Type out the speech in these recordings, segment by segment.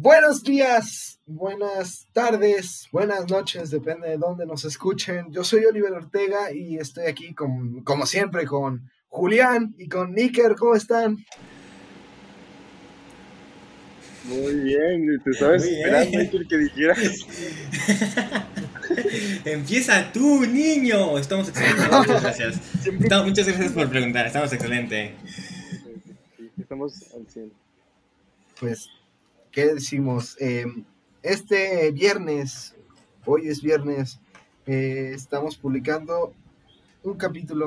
Buenos días, buenas tardes, buenas noches, depende de dónde nos escuchen. Yo soy Oliver Ortega y estoy aquí con, como siempre con Julián y con Níker. ¿Cómo están? Muy bien, te sabes esperando que dijeras. Empieza tú, niño. Estamos excelentes. Muchas gracias. muchas gracias por preguntar. Estamos excelentes. Estamos al 100. Pues ¿qué decimos? Eh, este viernes, hoy es viernes, eh, estamos publicando un capítulo,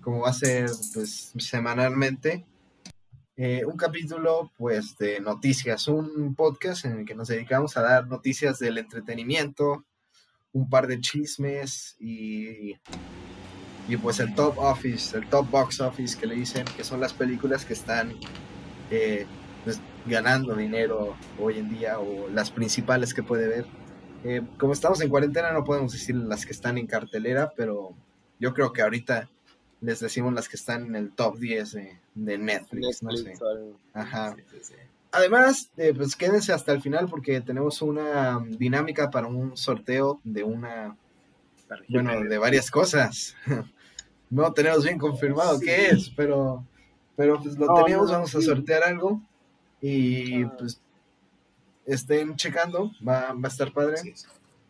como va a ser pues semanalmente, eh, un capítulo pues de noticias, un podcast en el que nos dedicamos a dar noticias del entretenimiento, un par de chismes y, y pues el top office, el top box office que le dicen que son las películas que están pues, ganando dinero hoy en día o las principales que puede ver. Eh, como estamos en cuarentena no podemos decir las que están en cartelera, pero yo creo que ahorita les decimos las que están en el top 10 de, Netflix, no sé. Ajá. Además, eh, pues quédense hasta el final porque tenemos una dinámica para un sorteo de una, bueno, de varias cosas. no tenemos bien confirmado qué es, pero, pero pues lo tenemos, vamos a sortear algo. Y pues estén checando, va, va a estar padre.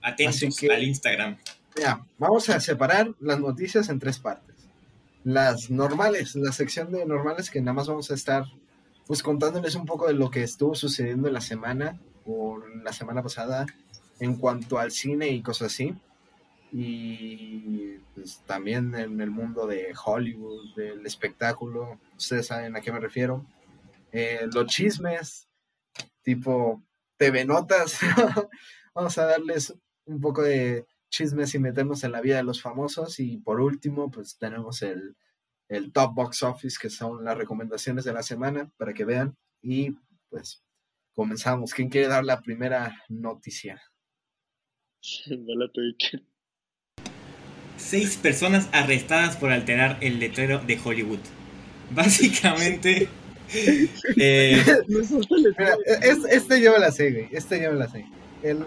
Atentos al Instagram. Ya, vamos a separar las noticias en tres partes. Las normales, la sección de normales que nada más vamos a estar pues contándoles un poco de lo que estuvo sucediendo en la semana o la semana pasada en cuanto al cine y cosas así. Y pues también en el mundo de Hollywood, del espectáculo, ustedes saben a qué me refiero. Eh, los chismes, tipo TV Notas. Vamos a darles un poco de chismes y meternos en la vida de los famosos. Y por último, pues tenemos el, el Top Box Office, que son las recomendaciones de la semana para que vean. Y pues comenzamos. ¿Quién quiere dar la primera noticia? Seis personas arrestadas por alterar el letrero de Hollywood. Básicamente, eh, este yo me la sé, güey. Este yo me la sé.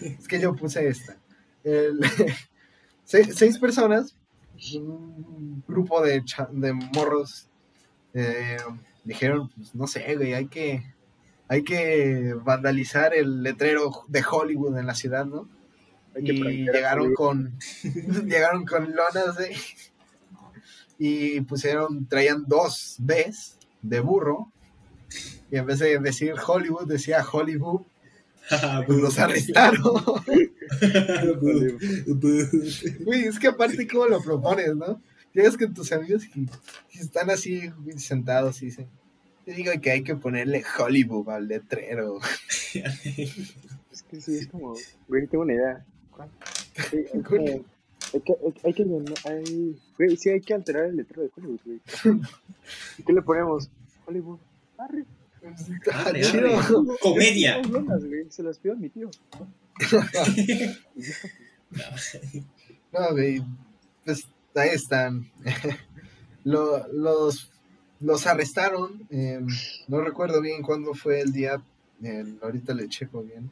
es que yo puse esta. seis, personas, un grupo de, de morros, eh, dijeron, pues no sé, güey, hay que, hay que vandalizar el letrero de Hollywood en la ciudad, ¿no? y llegaron con, llegaron con lonas, de y pusieron, traían dos Bs de burro, y en vez de decir Hollywood, decía Hollywood, pues los arrestaron. Uy, es que aparte, ¿cómo lo propones, no? Llegas con tus amigos y, están así sentados y dicen, yo digo que hay que ponerle Hollywood al letrero. es que sí, es como, güey, tengo una idea. Hay que, hay, que, hay, güey, sí hay que alterar el letrero de Hollywood, güey. ¿Y qué le ponemos? Hollywood. Arre. Ah, chido. Comedia. Se las pido a mi tío. no, güey. Pues ahí están. los, los arrestaron. Eh, no recuerdo bien cuándo fue el día. Eh, ahorita le checo bien.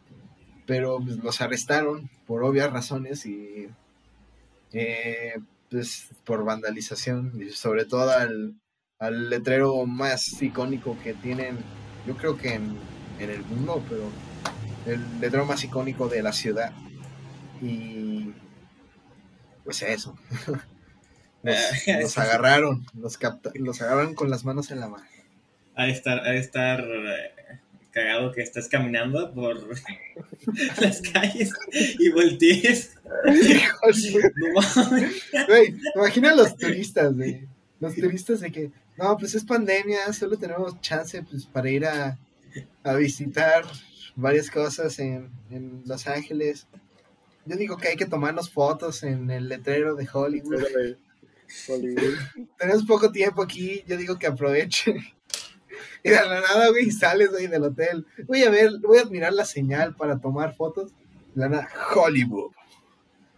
Pero pues, los arrestaron por obvias razones y eh, pues por vandalización y sobre todo al, letrero más icónico que tienen, yo creo que en, el mundo, pero el letrero más icónico de la ciudad. Y pues eso. los, agarraron, los, los agarraron con las manos en la mano. A estar, a estar eh, cagado que estás caminando por las calles y voltees. no imagina los turistas, güey. Los turistas de que, no, pues es pandemia, solo tenemos chance pues, para ir a, a visitar varias cosas en, en, Los Ángeles. Yo digo que hay que tomarnos fotos en el letrero de Hollywood. Hollywood. Tenemos poco tiempo aquí, yo digo que aproveche. Y de la nada, güey, sales, güey, del hotel. Voy a ver, voy a admirar la señal para tomar fotos. La nada, Hollywood.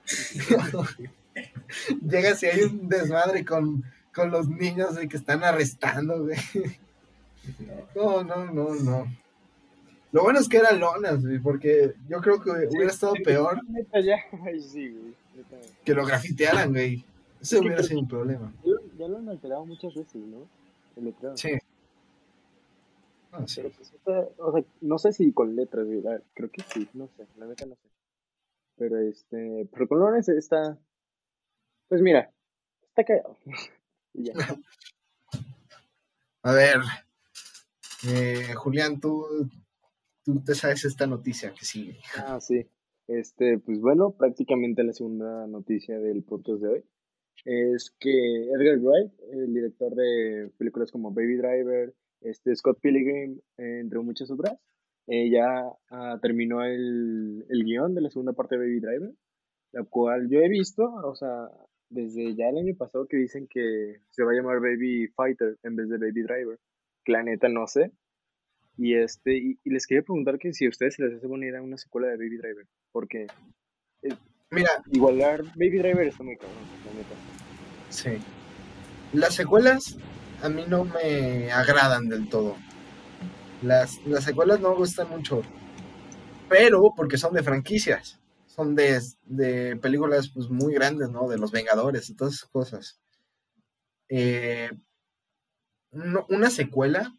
Llegas y hay un desmadre con, con los niños que están arrestando, güey. No, no, no, no. Lo bueno es que eran lonas, güey, porque yo creo que hubiera estado peor que lo grafitearan, güey. Que hubiera sido un problema. Ya lo- han alterado muchas veces, ¿no? Sí. Ah, sí. Pero pues, esta- o sea, no sé si con letras, la- creo que sí, no sé, la neta no sé. Pero este, pero con lones está, pues mira, está cagado. y ya. A ver, eh, Julián, tú, tú te sabes esta noticia que sigue. Ah, sí. Este, pues bueno, prácticamente la segunda noticia del podcast de hoy es que Edgar Wright, el director de películas como Baby Driver, este Scott Pilgrim, eh, entre muchas otras, eh, ya ah, terminó el, el guion de la segunda parte de Baby Driver, la cual yo he visto, o sea, desde ya el año pasado que dicen que se va a llamar Baby Fighter en vez de Baby Driver, que la neta no sé. Y este, y, y les quería preguntar que si a ustedes se les hace buena idea una secuela de Baby Driver, porque Mira, igualar Baby Driver está muy cabrón, la neta. sí. Las secuelas a mí no me agradan del todo. Las, las secuelas no me gustan mucho. Pero porque son de franquicias. Son de, de películas pues, muy grandes, ¿no? De los Vengadores y todas esas cosas. Eh, una secuela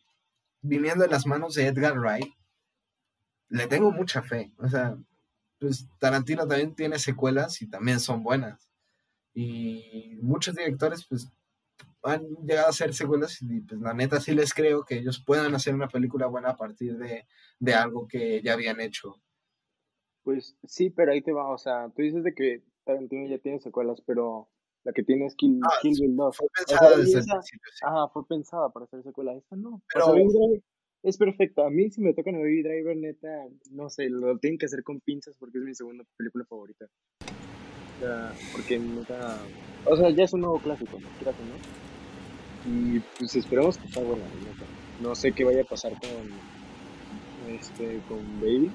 viniendo en las manos de Edgar Wright, le tengo mucha fe. O sea, pues Tarantino también tiene secuelas y también son buenas. Y muchos directores, pues, han llegado a hacer secuelas y pues la neta sí les creo que ellos puedan hacer una película buena a partir de, de algo que ya habían hecho. Pues sí, pero ahí te va, o sea, tú dices de que Tarantino ya tiene secuelas, pero la que tiene es Kill, Ah, Kill Bill 2. Fue O sea, pensada desde el esa-. Ajá, fue pensada para hacer secuela. Esta no. Pero- O sea, Driver es perfecta. A mí, si me tocan a Baby Driver, neta, no sé, lo tienen que hacer con pinzas porque es mi segunda película favorita. Sea, porque neta. O sea, ya es un nuevo clásico, quieras o no. Y pues esperemos que está buena, neta. No sé qué vaya a pasar con. Este, con Baby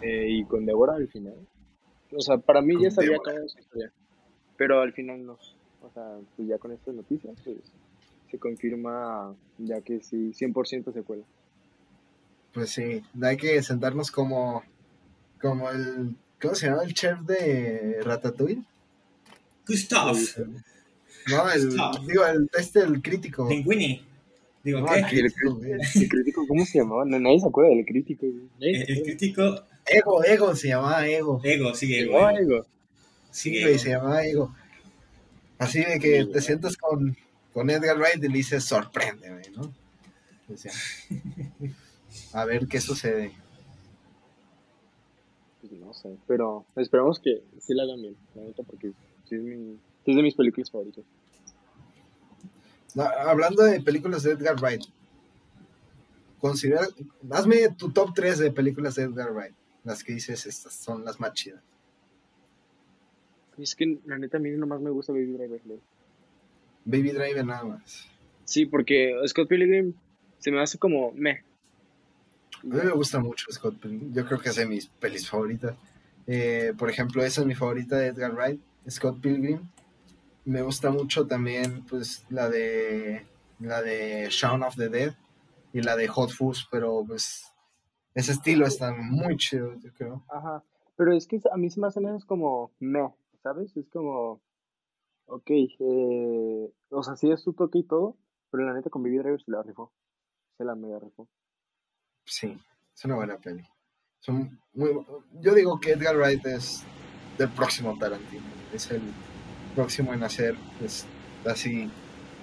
eh, y con Deborah al final. O sea, para mí ya Deborah. acabado su historia. Pero al final no. O sea, pues ya con estas noticias, pues se confirma ya que sí, 100% secuela. Pues sí, hay que sentarnos como, como el, ¿cómo se llama? El chef de Ratatouille. Gustav. No, el, Stop. digo, el, este, el crítico. Linguini. Digo, No, ¿qué? el crítico, güey. ¿El crítico cómo se llamaba? No, nadie se acuerda del crítico. El, crítico Ego, Ego, se llamaba Ego. Ego, sigue Ego. llamaba Ego. Ego. Sí, Ego. güey, se llamaba Ego. Así de que te sientas con, con Edgar Wright y le dices, sorpréndeme, ¿no? O sea, a ver qué sucede. No sé, pero esperamos que sí la hagan bien, la neta, porque sí es, mi, sí es de mis películas favoritas. No, hablando de películas de Edgar Wright, considera, hazme tu top 3 de películas de Edgar Wright. Las que dices, estas son las más chidas. Es que la neta a mí nomás me gusta Baby Driver. Baby Driver nada más. Sí, porque Scott Pilgrim se me hace como meh. A mí me gusta mucho Scott Pilgrim. Yo creo que es de mis pelis favoritas. Eh, por ejemplo, esa es mi favorita de Edgar Wright, Scott Pilgrim. Me gusta mucho también, pues, la de la de Shaun of the Dead y la de Hot Fuzz, pero pues ese estilo está muy chido, yo creo. Ajá, pero es que a mí se me hacen esos como meh, ¿sabes? Es como, ok, eh, o sea, sí es su toque y todo, pero la neta con Baby Driver se la rifó. Se la mega rifó. Sí, es una buena peli. Son muy, yo digo que Edgar Wright es del próximo Tarantino. Es el próximo en hacer, pues, así,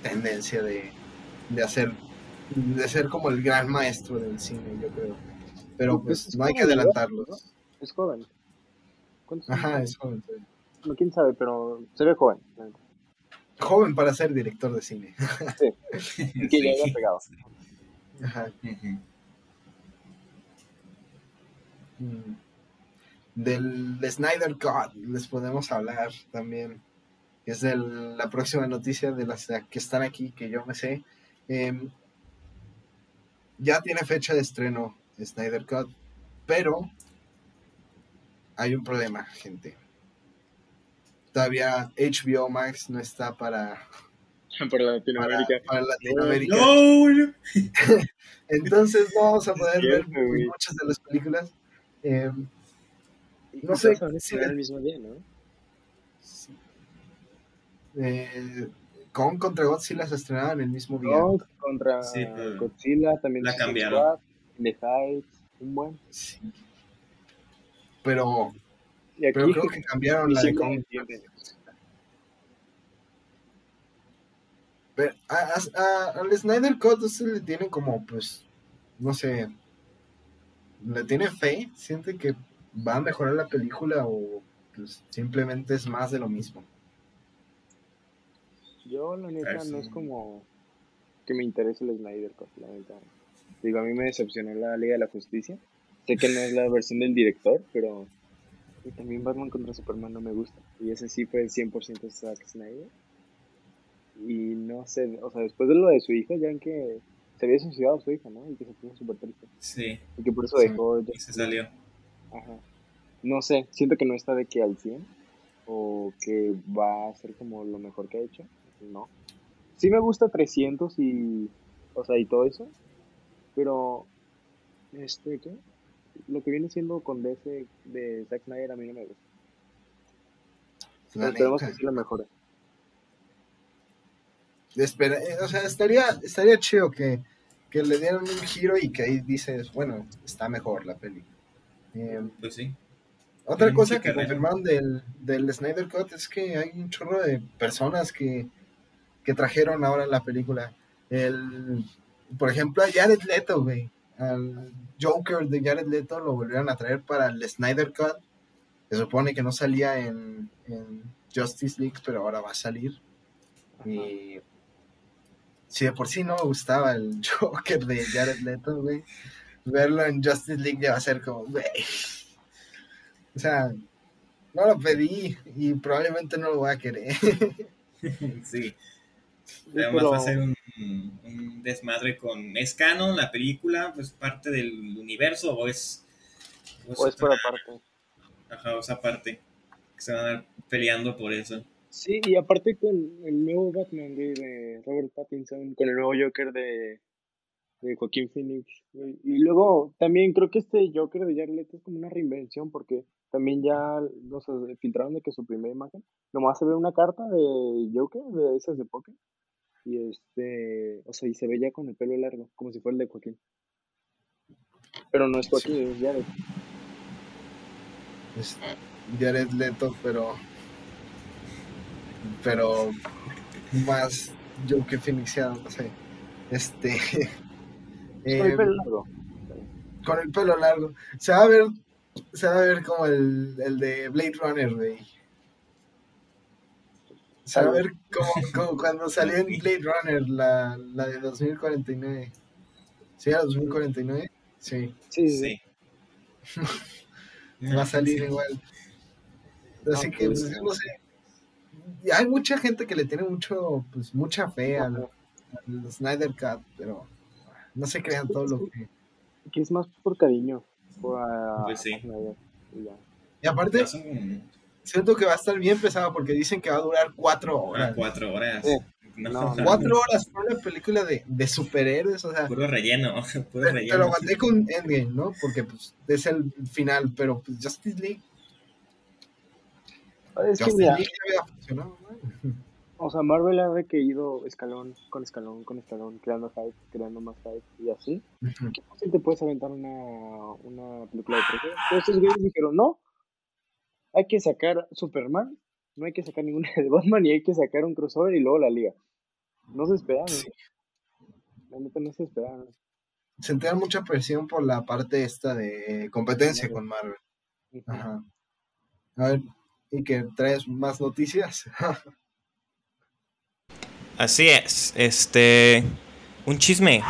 tendencia de, de hacer, de ser como el gran maestro del cine, yo creo. Pero Pues, pues es no hay que adelantarlos. Es joven. ¿Cuántos años Ajá, es joven. sí. No, quién sabe, pero se ve joven. Joven para ser director de cine. Y que ya haya pegado. Ajá. Mm. Del de Snyder Cut les podemos hablar también. Es el- la próxima noticia de las que están aquí, que yo me sé. Em, ya tiene fecha de estreno Snyder Cut, pero hay un problema, gente. Todavía HBO Max no está para, Para Latinoamérica. Para, para Latinoamérica. No, Entonces no vamos a poder ver muchas de las películas. Eh, Y No sé, todas van a sí, estrenar el mismo día, ¿no? sí. Eh, Kong contra Godzilla se estrenaban el mismo día. Kong contra Sí, pero Godzilla, también la cambiaron. Squad, The Heights, un buen. Sí. Pero, Y aquí pero creo que cambiaron la de Kong. Pero a, a- a- al Snyder Cut usted le tiene como, pues, no sé, le tiene fe, siente que va a mejorar la película o pues, simplemente es más de lo mismo. Yo, la neta, sí. no es como que me interese el Snyder Cut, la neta. Digo, a mí me decepcionó la Liga de la Justicia. Sé que no es la versión del director, pero y también Batman contra Superman no me gusta. Y ese sí fue 100% Zack Snyder. Y no sé, o sea, después de lo de su hija, ya en que se había suicidado su hija, ¿no? Y que se puso súper triste. Sí, Y que por eso Sí. dejó. y se salió. Ajá. No sé, siento que no está de que al 100 o que va a ser como lo mejor que ha hecho. No. Sí me gusta 300 y, o sea, y todo eso, pero, este, ¿qué? Lo que viene siendo con DC de Zack Snyder a mí no me gusta. La Esperemos que sí lo mejore. Espera, eh, o sea, estaría, estaría chido que, que le dieran un giro y que ahí dices, bueno, está mejor la peli. Eh, Pues sí. otra cosa que carrera. confirmaron del, del Snyder Cut es que hay un chorro de personas que, que trajeron ahora la película. El, por ejemplo, a Jared Leto, güey. Al Joker de Jared Leto lo volvieron a traer para el Snyder Cut. Se supone que no salía en, en Justice League, pero ahora va a salir. Y si de por sí no me gustaba el Joker de Jared Leto, güey, verlo en Justice League ya va a ser como, güey. O sea, no lo pedí y probablemente no lo voy a querer. Sí. Además pero- va a ser un, un desmadre con... ¿Es canon la película? ¿Pues parte del universo o es... o es por aparte. Ajá, o esa parte. Que se van a peleando por eso. Sí, y aparte con el nuevo Batman güey, de Robert Pattinson, con el nuevo Joker de, de Joaquín Phoenix. Y luego también creo que este Joker de Jared Leto es como una reinvención porque también ya no sé, filtraron de que su primera imagen, nomás se ve una carta de Joker, de esas de Poké. Y este, o sea, y se ve ya con el pelo largo, como si fuera el de Joaquín. Pero no es Joaquín, es Jared. Es Jared Leto, pero. Pero. Más Joker Phoenixiano, no sé. Este. Con el pelo largo. con el pelo largo. Se va a ver. Se va a ver como el, el de Blade Runner, güey. Se va a ver como, como cuando salió en Blade Runner, la, la de 2049. ¿Sí era 2049? Sí, Sí, sí, sí. Sí. va a salir igual. Así que, pues, pues, no sé. Hay mucha gente que le tiene mucho, pues, mucha fe al, al Snyder Cut, pero no se crean todo lo que. Que es más por cariño. Por a, Pues sí. y aparte, siento que va a estar bien pesado porque dicen que va a durar cuatro ah, horas. cuatro horas. Sí. No, No, no. Cuatro horas para una película de, de superhéroes, o sea, Puro relleno. Puro te, te relleno. lo aguanté con Endgame, ¿no? Porque pues es el final, pero pues Justice League, Es que mira, o sea, Marvel ha requerido escalón con escalón con escalón, creando hype, creando más hype y así. ¿Qué fácil te puedes aventar una, una película de 3D? Pero estos güeyes dijeron, no, hay que sacar Superman, no hay que sacar ninguna de Batman y hay que sacar un crossover y luego la liga. No se esperaron. Sí. La neta no se esperaron. Sentían mucha presión por la parte esta de competencia con Marvel. Ajá. A ver, y que traes más noticias. Así es, este. Un chisme.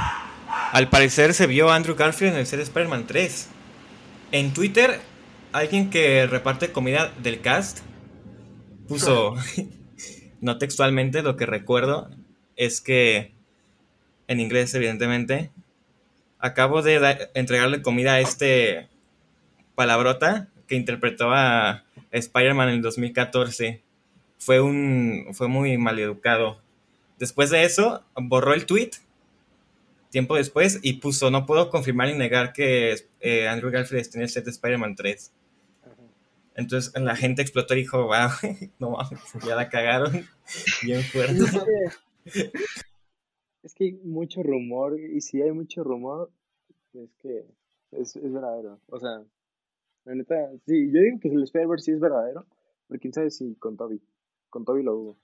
Al parecer se vio Andrew Garfield en el ser Spider-Man 3. En Twitter, alguien que reparte comida del cast puso. no textualmente, lo que recuerdo es que. En inglés, evidentemente. Acabo de entregarle comida a este. Palabrota que interpretó a Spider-Man en el 2014. Fue un. Fue muy maleducado. Después de eso, borró el tweet tiempo después y puso, no puedo confirmar ni negar que eh, Andrew Garfield está en el set de Spider-Man 3. Entonces la gente explotó y dijo, wow, no mames, ya la cagaron bien fuerte. Es que hay mucho rumor, y si hay mucho rumor, es que es, es verdadero. O sea, la neta, sí, yo digo que el Spider-Verse sí es verdadero, pero quién sabe si con Toby. Con Toby lo dudo.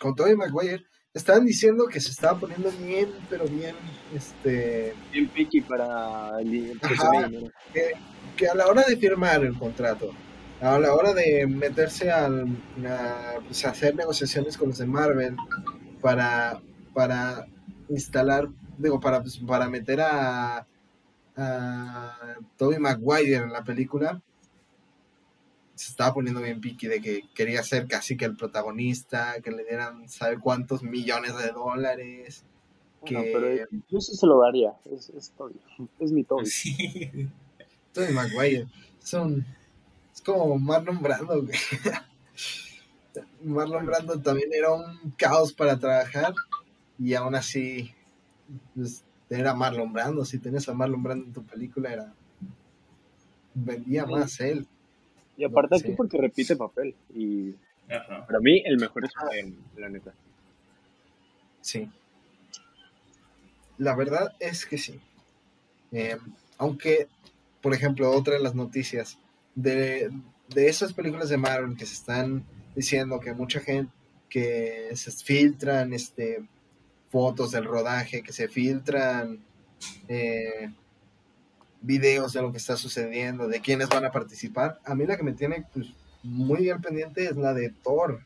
Con Toby Maguire. Estaban diciendo que se estaba poniendo bien, pero bien, este... Bien picky para el... Ajá, que, que, a la hora de firmar el contrato, a la hora de meterse al, a, pues, hacer negociaciones con los de Marvel para, para instalar, digo, para, pues, para meter a, a Toby Maguire en la película, se estaba poniendo bien piqui de que quería ser casi que el protagonista, que le dieran sabe cuántos millones de dólares. Que... No, pero sí se lo daría, es, es, Toby. es mi Toby. Sí. Toby Maguire, es, un, es como Marlon Brando. Marlon Brando también era un caos para trabajar y aún así pues, era Marlon Brando. Si tenías a Marlon Brando en tu película, era vendía más él. Y aparte aquí porque repite papel. Y para mí el mejor es en la neta. Sí. La verdad es que sí. Eh, aunque, por ejemplo, otra de las noticias de, de esas películas de Marvel que se están diciendo que mucha gente que se filtran este fotos del rodaje, que se filtran eh, videos de lo que está sucediendo, de quiénes van a participar. A mí la que me tiene pues, muy bien pendiente es la de Thor,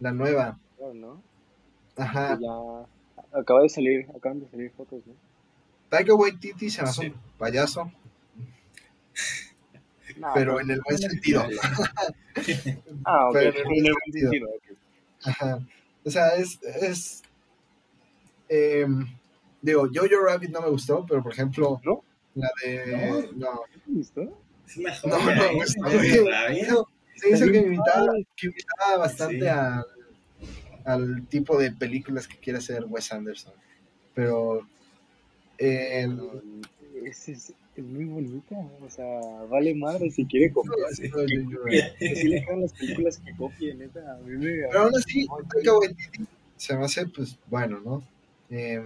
la nueva. ¿no? Ajá. Ya acaba de salir, acaban de salir fotos, ¿no? Taika Waititi se me hace un payaso. pero en el buen sentido. ah, ok. Pero en el en el buen sentido. Ajá. O sea, es. es em, digo, Jojo Rabbit no me gustó, pero por ejemplo, ¿No? la de. No, ¿Te gustó? Es una no, joya, no, me. Hizo- Se hizo que invitaba, que invitaba bastante Sí. al, al tipo de películas que quiere hacer Wes Anderson. Pero. el- Es, es, es muy bonita, o sea, vale madre si quiere copiar. Sí, no, sí le quedan las películas que copie, neta. A mí me. Pero aún así, se me hace, pues, bueno, ¿no? Eh,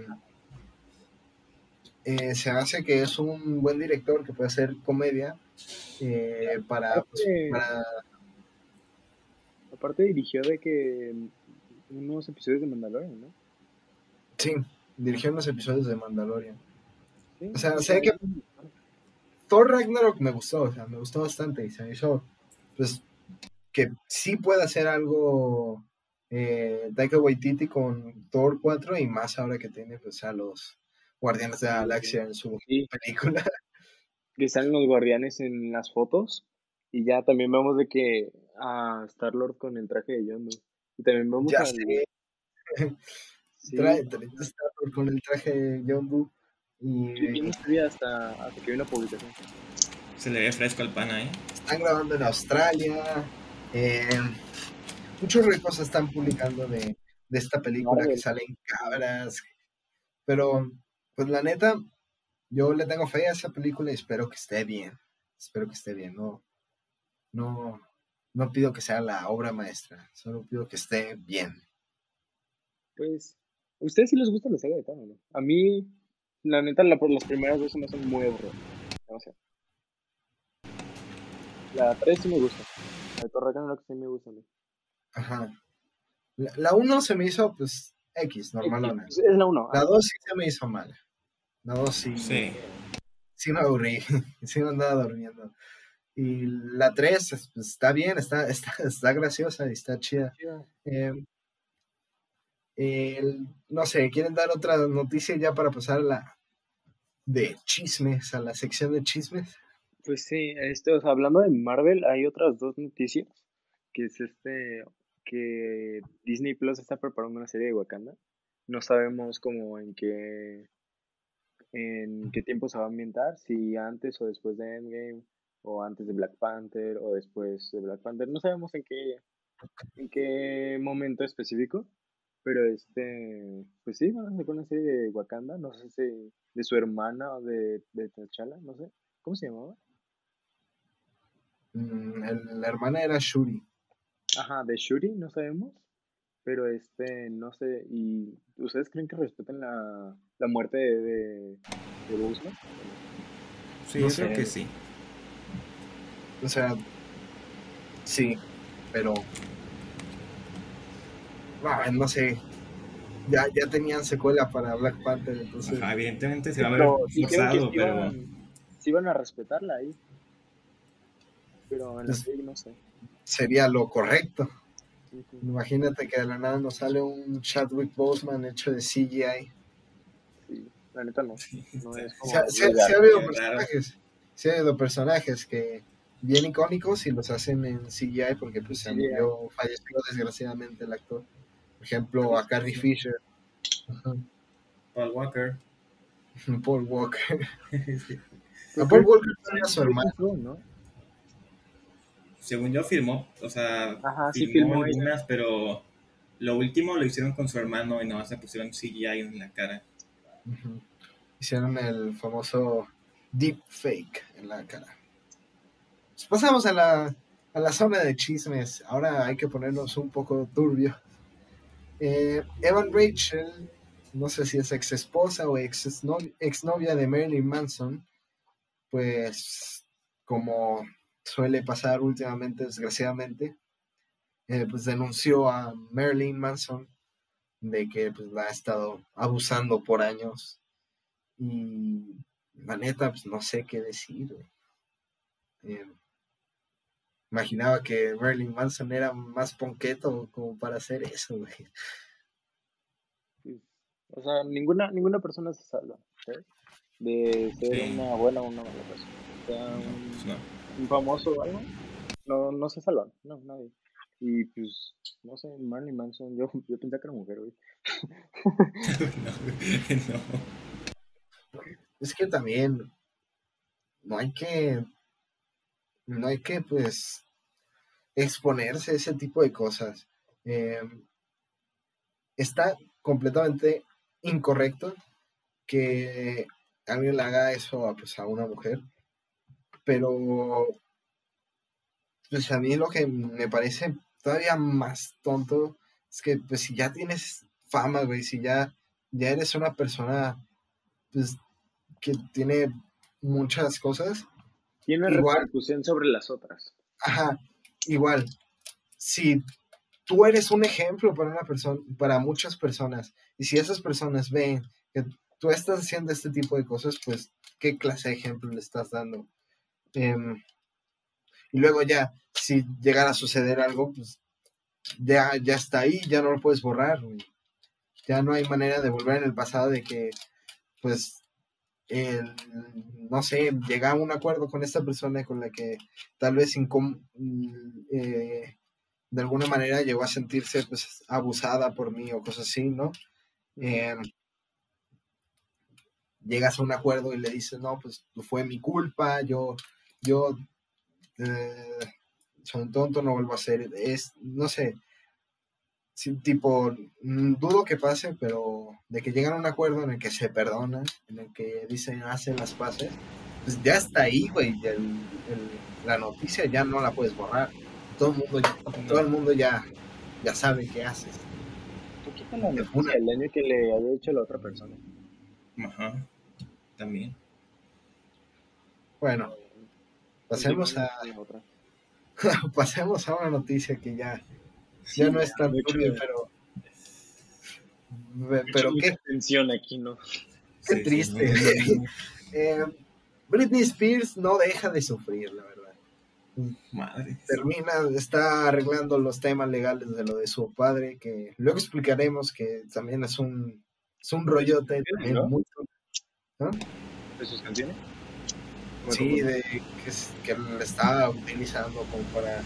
eh, se hace que es un buen director que puede hacer comedia eh, para, pues, Aparte- para- Aparte dirigió de que unos episodios de Mandalorian, ¿no? Sí, dirigió unos episodios de Mandalorian. Sí, O sea, sí, sé que- Thor Ragnarok me gustó, o sea, me gustó bastante y se me hizo, pues, que sí puede hacer algo eh, Taika Waititi con Thor 4 y más ahora que tiene, pues, a los Guardianes de la Galaxia en su Sí, película. que salen los guardianes en las fotos y ya también vemos de que a Star Lord con el traje de Yondu y también vemos Ya al- sé, sí, trae, trae Star-Lord con el traje de Yondu y yo no sabía hasta, hasta que vi una publicación Se le ve fresco al pana, ¿eh? están grabando en Australia. eh, muchas de cosas están publicando de, de esta película que salen cabras. Pero, pues la neta, yo le tengo fe a esa película y espero que esté bien. Espero que esté bien. No, no, no pido que sea la obra maestra, solo pido que esté bien. pues ¿a ustedes sí les gusta la saga de Thanos, no? a mí la neta la, las primeras dos se me hacen muy aburridas demasiado la 3 sí me gusta la de Thor Ragnarok sí me gusta a mí. Ajá. La, la uno se me hizo, pues, X, normalona. es, la 1 La 2 sí se me hizo mal. La 2 sí, Sí. sí me aburrí. sí me andaba durmiendo. Y la 3 está bien, está, está, está graciosa y está chida. Eh, el- no sé, ¿quieren dar otra noticia ya para pasar a la de chismes, a la sección de chismes? Pues sí, este, o sea, hablando de Marvel, hay otras dos noticias, que es este, que Disney Plus está preparando una serie de Wakanda. No sabemos cómo en qué, en qué tiempo se va a ambientar, si antes o después de Endgame, o antes de Black Panther, o después de Black Panther. No sabemos en qué, en qué momento específico, Pero este, pues sí, van a una serie de Wakanda, no sé si de su hermana o de, de T'Challa, no sé. ¿Cómo se llamaba? Mm, la hermana era Shuri. Ajá, de Shuri, no sabemos. Pero este, no sé. ¿Y ustedes creen que respeten la, la muerte de, de, de Boseman? Sí, No yo sé. creo que sí. O sea, sí, pero. ah, no sé. Ya, ya tenían secuela para Black Panther, entonces. Ajá, evidentemente se va a que forzado, pero sí iban a respetarla ahí. Pero en la Pues- serie no sé. Sería lo correcto. Imagínate que de la nada nos sale un Chadwick Boseman hecho de CGI. Sí, la neta no. Es como ha- habido personajes. Sí ha habido personajes que bien icónicos y los hacen en CGI porque pues se murió, falleció desgraciadamente el actor. Por ejemplo, a Carrie Fisher, Ajá. Paul Walker. Paul Walker. Sí. A Paul Walker tenía a su hermano. ¿no? Según yo firmó, o sea, Ajá, sí firmó algunas, pero lo último lo hicieron con su hermano y nada más le pusieron CGI en la cara. Hicieron el famoso deep fake en la cara. Pues pasamos a la, a la zona de chismes. Ahora hay que ponernos un poco turbio. Eh, Evan Rachel, no sé si es ex esposa o ex exnovia de Marilyn Manson, pues como suele pasar últimamente, desgraciadamente, eh, pues denunció a Marilyn Manson de que pues, la ha estado abusando por años. Y la neta, pues no sé qué decir. Eh, imaginaba que Marilyn Manson era más ponqueto como para hacer eso, güey. Sí. O sea, ninguna, ninguna persona se salva. De ser Sí. una buena o una mala persona. O sea, un, Pues no. Famoso o algo, no, no se salvan, no, nadie. Y pues, no sé, Marilyn Manson, yo, yo pensaba que era mujer, güey. no, no. Es que también no hay que, no hay que, pues, exponerse a ese tipo de cosas. Eh, está completamente incorrecto que alguien le haga eso a, pues, a una mujer, pero pues a mí lo que me parece todavía más tonto es que pues si ya tienes fama, güey, si ya, ya eres una persona pues que tiene muchas cosas, Tiene Igual. repercusión sobre las otras. ajá, igual, si tú eres un ejemplo para una persona, para muchas personas, y si esas personas ven que tú estás haciendo este tipo de cosas, pues, ¿qué clase de ejemplo le estás dando? Em, y luego ya, si llegara a suceder algo, pues, ya, ya está ahí, ya no lo puedes borrar. Ya no hay manera de volver en el pasado de que, pues, el- no sé, llega a un acuerdo con esta persona con la que tal vez eh, de alguna manera llegó a sentirse pues abusada por mí o cosas así, ¿no? Eh, llegas a un acuerdo y le dices, no, pues fue mi culpa, yo, yo eh, soy un tonto, no vuelvo a hacer, es, no sé, sí, tipo, mm, dudo que pase, pero de que llegan a un acuerdo en el que se perdonan, en el que dicen, hacen las paces, pues ya está ahí, güey, ya el- el- la noticia ya no la puedes borrar, todo el mundo, ya- todo el mundo ya, ya sabe qué haces. ¿Por qué con la De noticia una. del daño que le haya hecho la otra persona? Ajá. También. Bueno, pasemos a, pasemos a una noticia que ya, ya no es tan turbia, pero, pero mucha qué, tensión aquí, ¿no? qué Sí, sí, triste. no, Eh, Britney Spears no deja de sufrir, la verdad. Madre. Termina, está arreglando los temas legales de lo de su padre, que luego explicaremos que también es un, es un rollote también ¿no? muy- ¿De sus canciones? Sí, de que, es- que le está utilizando como para,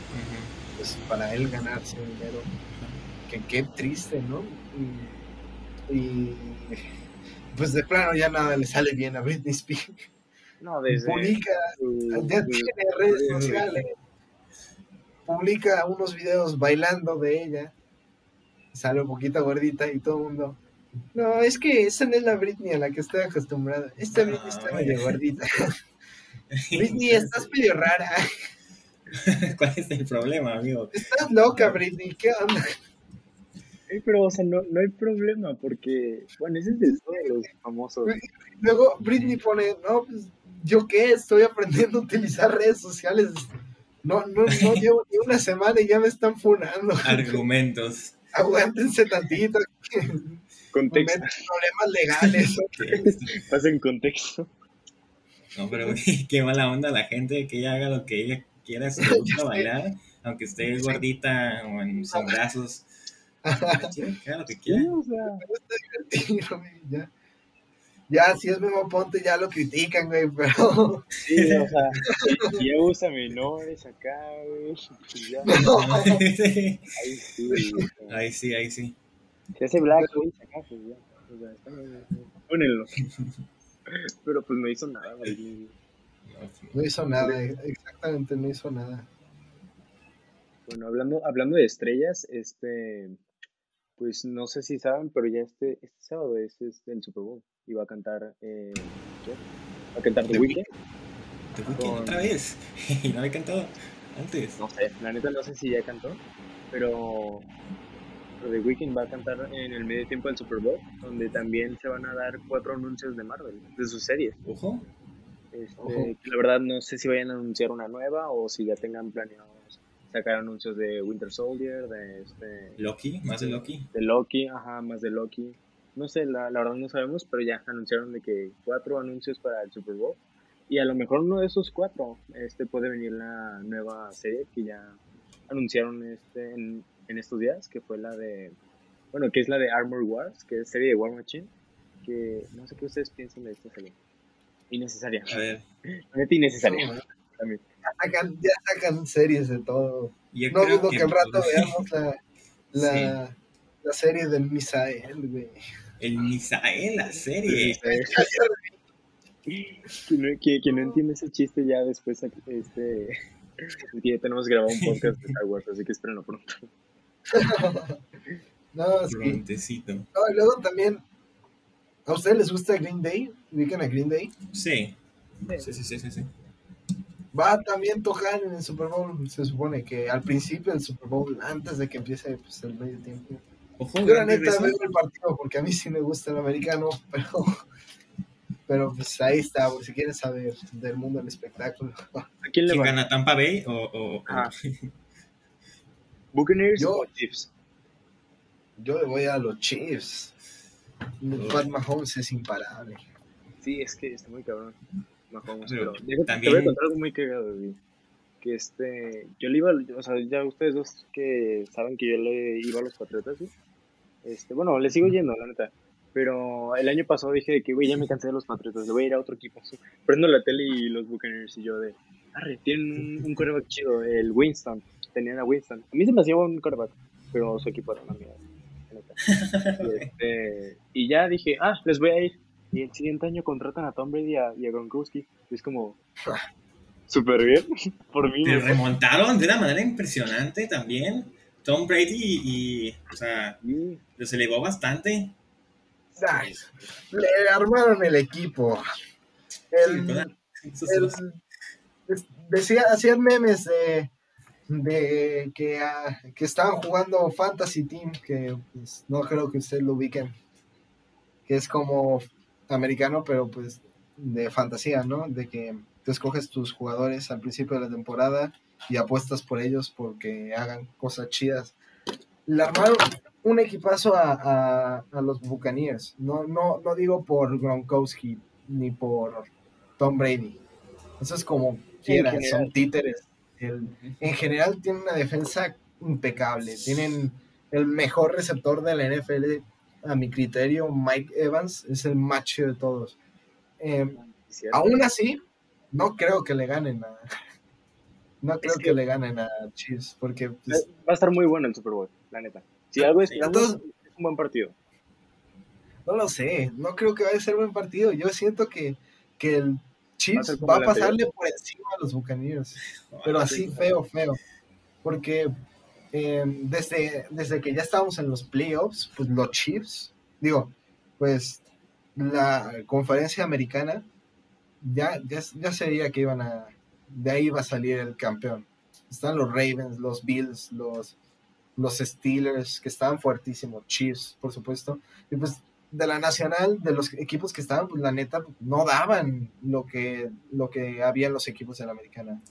pues, para él ganarse dinero. Que qué triste, ¿no? Y, y, pues de plano ya nada le sale bien a Britney Spears. No, desde. Publica ya tiene redes sociales. Publica unos videos bailando de ella. sale un poquito gordita y todo el mundo. No, es que esa no es la Britney a la que estoy acostumbrada. Esta Britney está Ah, medio gordita. Britney, estás medio rara. ¿Cuál es el problema, amigo? Estás loca, Britney. ¿Qué onda? Pero, o sea, no, no hay problema porque, bueno, ese es de todos los famosos. Luego Britney pone, no, pues, ¿yo qué? Estoy aprendiendo a utilizar redes sociales. No, no, no llevo ni una semana y ya me están funando. Argumentos. Aguántense tantito. Contexto, Problemas legales. pasa en contexto. No, pero güey, qué mala onda la gente que ella haga lo que ella quiera, si gusta bailar, aunque esté gordita o en, sin brazos. Que haga lo que Sí, quiera. o sea, Me gusta divertir, güey, ya. Ya, si es Memo Ponte, ya lo critican, güey, pero. sí, o sea, ya usa menores acá, güey, ya, Sí. ahí sí, sea, Ahí sí, ahí sí. si hace black, güey, acá, pues ya, o sea, está bien, pónenlo. Pero pues no hizo nada, güey. No hizo nada, exactamente, no hizo nada. Bueno, hablando, hablando de estrellas, este, pues no sé si saben, pero ya este, este sábado es, es el Super Bowl y va a cantar, eh, ¿qué? Va a cantar The The Weeknd. ¿Te Weeknd Con- otra vez? Y no había cantado antes. No sé, la neta no sé si ya cantó, pero The Weeknd va a cantar en el medio tiempo del Super Bowl, donde también se van a dar cuatro anuncios de Marvel, de sus series. Ojo. Este, Ojo. que la verdad no sé si vayan a anunciar una nueva o si ya tengan planeados sacar anuncios de Winter Soldier, de este Loki, más de Loki. de Loki, ajá, más de Loki. No sé, la, la verdad no sabemos, pero ya anunciaron de que cuatro anuncios para el Super Bowl. Y a lo mejor uno de esos cuatro este puede venir la nueva serie que ya anunciaron este en, en estos días, que fue la de, bueno, que es la de Armor Wars, que es serie de War Machine, que no sé qué ustedes piensan de esta serie. Innecesaria, A ver, innecesaria. No, también. Ya sacan, ya sacan series de todo. yo No dudo que al rato Sí. veamos la, la, la serie del Misael, güey. El Misael, la serie. Quien no, que, que no entiende ese chiste ya después este que ya tenemos grabado un podcast de Star Wars, así que espérenlo pronto. No, sí. Prontecito. No, y luego también, ¿a ustedes les gusta Green Day? ¿Ubican a Green Day? Sí. Sí, sí, sí, sí, sí. Va también tocar en el Super Bowl, se supone que al principio del Super Bowl, antes de que empiece pues, el medio tiempo. Ojo, Yo la neta veo el partido porque a mí sí me gusta el americano, pero, pero pues ahí está, por si quieren saber del mundo del espectáculo. ¿A quién le ¿Quién va? gana Tampa Bay o, o- o- Ah. ¿Buccaneers Yo- o Chiefs? Yo le voy a los Chiefs. Pat Mahomes es imparable. Sí, es que está muy cabrón. Mahomes, Pero pero también- te voy a contar algo muy cagado, güey. Que este, yo le iba, o sea, ya ustedes dos que saben que yo le iba a los Patriotas, ¿sí? Este, bueno, le sigo yendo, la neta. Pero el año pasado dije de que, güey, ya me cansé de los Patriotas, le voy a ir a otro equipo. así. Prendo la tele y los Buccaneers y yo de, arre, tienen un, un quarterback chido, el Winston. Tenían a Winston. A mí se me hacía un quarterback, pero su equipo era una mierda. este, y ya dije, ah, les voy a ir. Y el siguiente año contratan a Tom Brady y a, y a Gronkowski. Y es como, súper bien. Por mí, Te remontaron de una manera impresionante también. Tom Brady y, y, o sea, Sí, los elevó bastante. Ay, le armaron el equipo. El- Sí, el- decía, hacían memes de, de que, ah, que estaban jugando Fantasy Team, que pues, no creo que ustedes lo ubiquen, que es como americano, pero pues de fantasía, ¿no? De que tú escoges tus jugadores al principio de la temporada y apuestas por ellos porque hagan cosas chidas. Le armaron un equipazo a, a- a los Buccaneers. No, no, no digo por Gronkowski ni por Tom Brady. Eso es como quieran, son títeres. El- en general tienen una defensa impecable. Tienen el mejor receptor de la NFL, a mi criterio, Mike Evans, es el macho de todos. Eh, cierto. aún así, no creo que le ganen a. No creo que, que- le ganen a Chiefs, porque Va pues, va a estar muy bueno el Super Bowl, la neta. Si algo es, Sí. es un buen partido. no lo sé. No creo que vaya a ser buen partido. Yo siento que, que el Va a Chiefs va a pasarle por encima a los Buccaneers. pero así feo, feo. Porque eh, desde, desde que ya estábamos en los playoffs, pues los Chiefs, digo, pues la conferencia americana ya, ya, ya se veía que iban a, de ahí iba a salir el campeón. Están los Ravens, los Bills, los, los Steelers, que estaban fuertísimos, Chiefs, por supuesto. Y pues de la nacional, de los equipos que estaban, pues la neta, no daban lo que, lo que había en los equipos de la americana.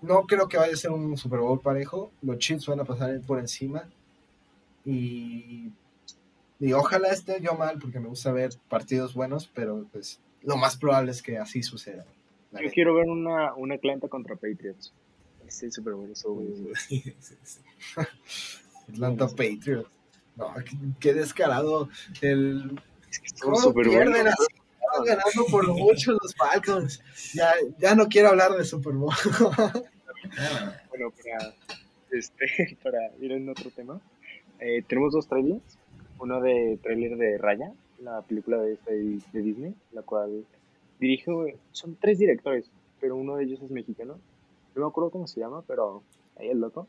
No creo que vaya a ser un Super Bowl parejo. Los Chiefs van a pasar por encima. Y, y ojalá esté yo mal, porque me gusta ver partidos buenos, pero pues lo más probable es que así suceda. Yo quiero ver una, una Atlanta contra Patriots. Ese Super Bowl Atlanta Patriots. No, qué, descarado. El. Es que estuvo súper bueno. ganando por mucho los Falcons. Ya, ya no quiero hablar de Super Bowl. Bueno, para, este, para ir en otro tema, eh, tenemos dos trailers. Uno de trailer de Raya, la película de, este, de Disney, la cual dirige, son tres directores, pero uno de ellos es mexicano. No me acuerdo cómo se llama, pero ahí el loco.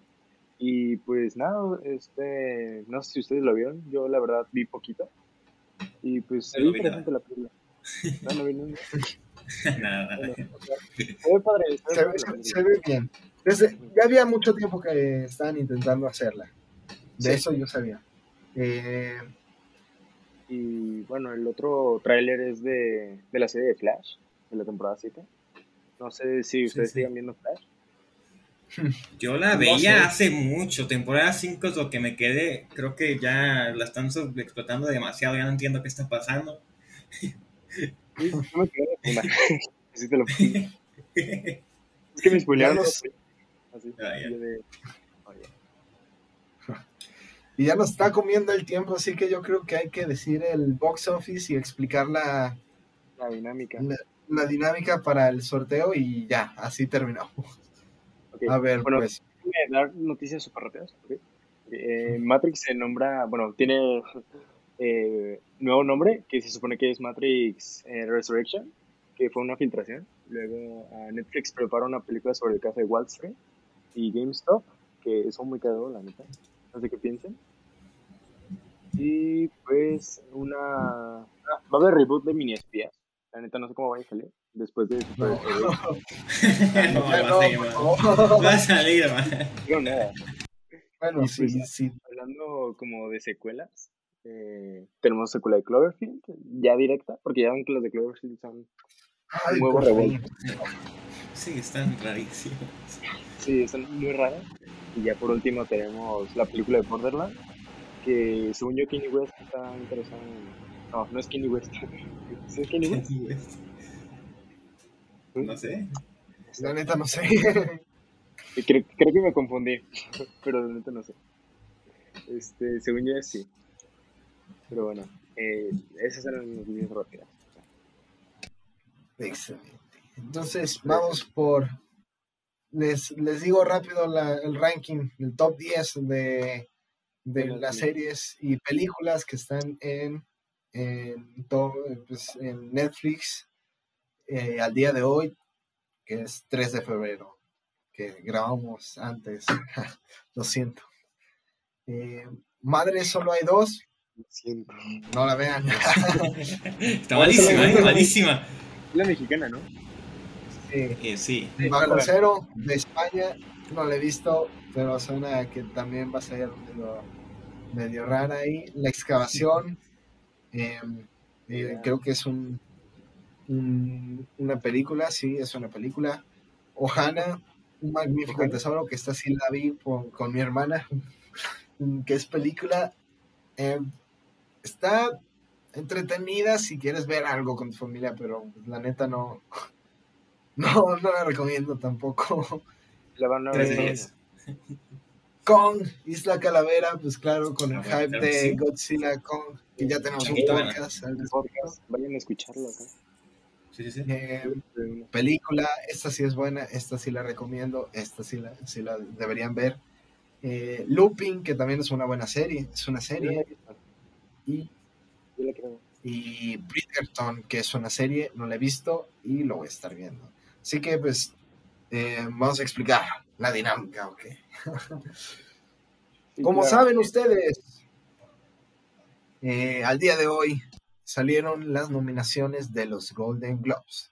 Y pues nada, este, no sé si ustedes lo vieron, yo la verdad vi poquito. Y pues muy vi interesante la película. No, no vi nada. Nada, Bueno, o sea, se ve padre, se se, se- se bien. Desde- ya había mucho tiempo que estaban intentando hacerla. De Sí. eso yo sabía. Eh, Y bueno, el otro tráiler es de, de la serie de Flash, de la temporada 7. No sé si ustedes sí. sigan viendo Flash. Yo la No veía sé. hace mucho, temporada 5 es lo que me quedé, creo que ya la están explotando demasiado, ya no entiendo qué está pasando. Sí, te lo pongo. Es que me spoilearon. Los- Así. Ah, ya. y ya nos está comiendo el tiempo, así que yo creo que hay que decir el box office y explicar la, la dinámica. la, la dinámica para el sorteo y ya, así terminamos. A ver, Bueno, pues. dar noticias súper rápidas. ¿ok? Eh, Matrix se nombra, bueno, tiene eh, nuevo nombre que se supone que es Matrix eh, Resurrection, que fue una filtración. Luego Netflix prepara una película sobre el caso de Wall Street y GameStop, que son muy cagados, la neta. No sé qué piensen. Y pues una. ah, va a haber reboot de Mini Espías. La neta no sé cómo vaya a salir. Después de. No. no, va Ya a no, va. a salir. Digo nada. Bueno, sí, pues, sí. Hablando como de secuelas, eh, tenemos secuela de Cloverfield, ya directa, porque ya ven que las de Cloverfield son, Ay, huevo por revuelto. fin. Sí, están rarísimos. sí, son muy raras. Y ya por último tenemos la película de Borderlands, que según yo Kanye West está interesado en... No, no es Kanye West. ¿Sí es Kanye West? No sé. La neta no sé. Creo, creo que me confundí, pero la neta no sé. Este, según yo sí. Pero bueno, eh, esas eran las líneas rápidas. Excelente. Entonces, vamos por. Les, les digo rápido la- el ranking, el top 10 de, de las series y películas que están en, en, todo, pues, en Netflix eh, al día de hoy, que es 3 de febrero, que grabamos antes. Lo siento. Eh, Madre solo hay dos, Lo siento. no la vean. Está malísima, ¿eh? malísima. La mexicana, ¿no? Sí. Eh, sí. Bajo cero de España, no la he visto, pero suena que también va a ser medio, medio rara ahí. La excavación, eh, eh, creo que es un, un- una película, sí, es una película. Ohana, un magnífico tesoro, que esta sí la vi con, con mi hermana, que es película. eh, está entretenida si quieres ver algo con tu familia, pero la neta no, no, no la recomiendo tampoco. La van a ver. diez. Kong, Isla Calavera, pues claro, con el Ah, hype de sí. Godzilla Kong, que ya tenemos un Está podcast, vayan a escucharlo acá. Sí, sí, sí. Eh, película, esta sí es buena, esta sí la recomiendo, esta sí la, sí la deberían ver. Eh, Looping, que también es una buena serie, es una serie. visto, Y, y Bridgerton, que es una serie, no la he visto y lo voy a estar viendo. Así que pues eh, vamos a explicar la dinámica, ¿ok? Como saben ustedes, eh, al día de hoy salieron las nominaciones de los Golden Globes.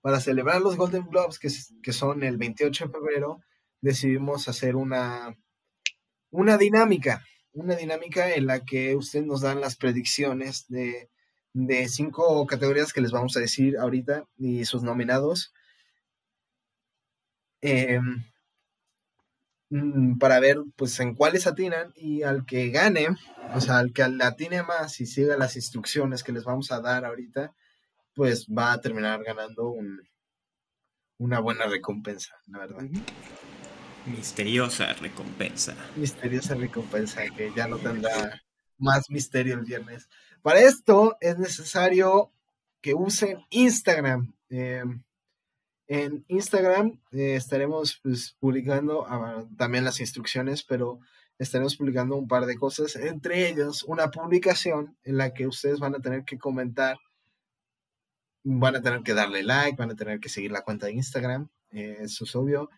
Para celebrar los Golden Globes, que, que son el 28 de febrero, decidimos hacer una, una dinámica, una dinámica en la que ustedes nos dan las predicciones de, de cinco categorías que les vamos a decir ahorita y sus nominados. Mm, para ver pues en cuáles atinan y al que gane, o sea, al que atine más y siga las instrucciones que les vamos a dar ahorita, pues va a terminar ganando un, una buena recompensa, la verdad. Misteriosa recompensa. Misteriosa recompensa que ya no tendrá más misterio el viernes. Para esto es necesario que usen Instagram. Em, en Instagram eh, estaremos pues, publicando ah, también las instrucciones, pero estaremos publicando un par de cosas, entre ellos una publicación en la que ustedes van a tener que comentar, van a tener que darle like, van a tener que seguir la cuenta de Instagram, eh, eso es obvio,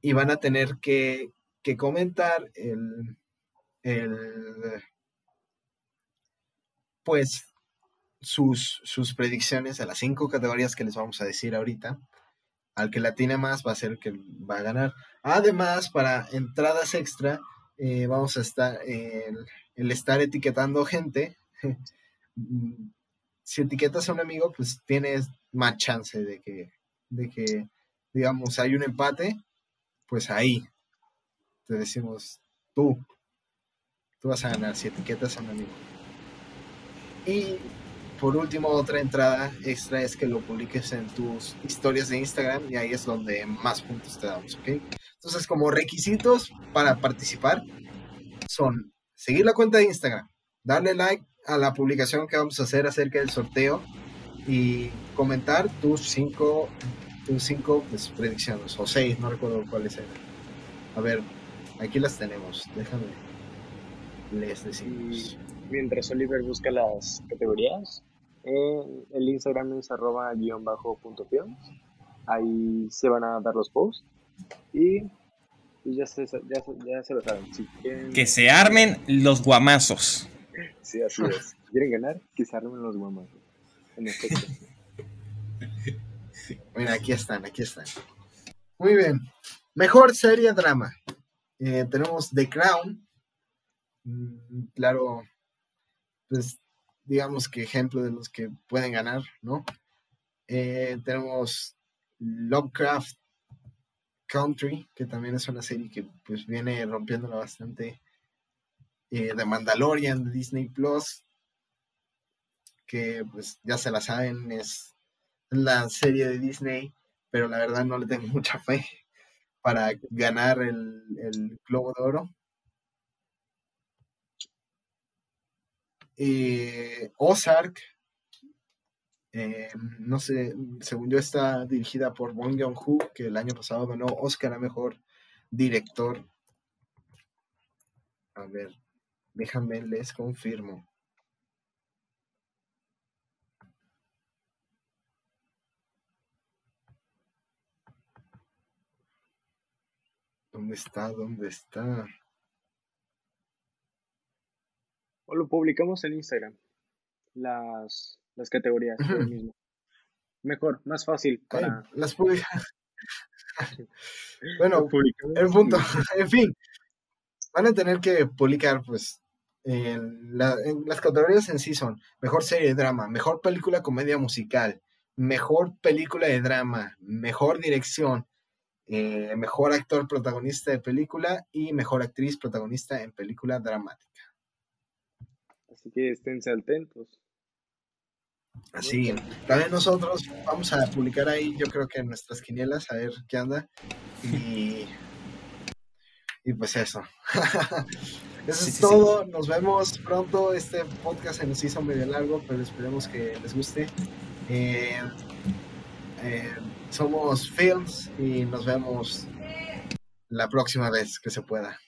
y van a tener que, que comentar el, el, pues sus, sus predicciones a las cinco categorías que les vamos a decir ahorita al que la tiene más va a ser el que va a ganar. Además, para entradas extra, eh, vamos a estar, el, estar etiquetando gente. si etiquetas a un amigo, pues tienes más chance de que, de que, digamos, hay un empate, pues ahí te decimos, tú, tú vas a ganar si etiquetas a un amigo. Y por último, otra entrada extra es que lo publiques en tus historias de Instagram y ahí es donde más puntos te damos, ¿ok? Entonces, como requisitos para participar son seguir la cuenta de Instagram, darle like a la publicación que vamos a hacer acerca del sorteo y comentar tus cinco, tus cinco predicciones, o seis, no recuerdo cuáles eran. A ver, aquí las tenemos, déjame les decimos. mientras Oliver busca las categorías, el Instagram es arroba guion bajo punto Ahí se van a dar los posts. Y pues ya se, ya, ya se lo saben. Que se armen los guamazos. Sí, así es. Si quieren ganar, que se armen los guamazos. En efecto. Mira, aquí están, aquí están. Muy bien. Mejor serie drama. Eh, tenemos The Crown. Mm, claro, pues digamos que ejemplo de los que pueden ganar, ¿no? Eh, tenemos Lovecraft Country, que también es una serie que pues viene rompiéndola bastante. Eh, de Mandalorian de Disney Plus, que pues ya se la saben, es la serie de Disney, pero la verdad no le tengo mucha fe para ganar el, el Globo de Oro. Eh, Ozark, eh, no sé, según yo está dirigida por Bong Joon-ho, que el año pasado ganó Oscar a Mejor Director. A ver, déjame les confirmo. ¿Dónde está? ¿Dónde está? O lo publicamos en Instagram. Las, las categorías. mismo. Mejor, más fácil para. las publicamos. bueno, el punto. en fin, van a tener que publicar, pues, en, las categorías en sí son mejor serie de drama, mejor película comedia musical, mejor película de drama, mejor dirección, eh, mejor actor protagonista de película y mejor actriz protagonista en película dramática. Así que esténse atentos. Así, también nosotros vamos a publicar ahí, yo creo que en nuestras quinielas, a ver qué anda. Y, y pues eso. eso es todo. Nos vemos pronto. Este podcast se nos hizo medio largo, pero esperemos que les guste. Eh, eh, somos Films y nos vemos la próxima vez que se pueda.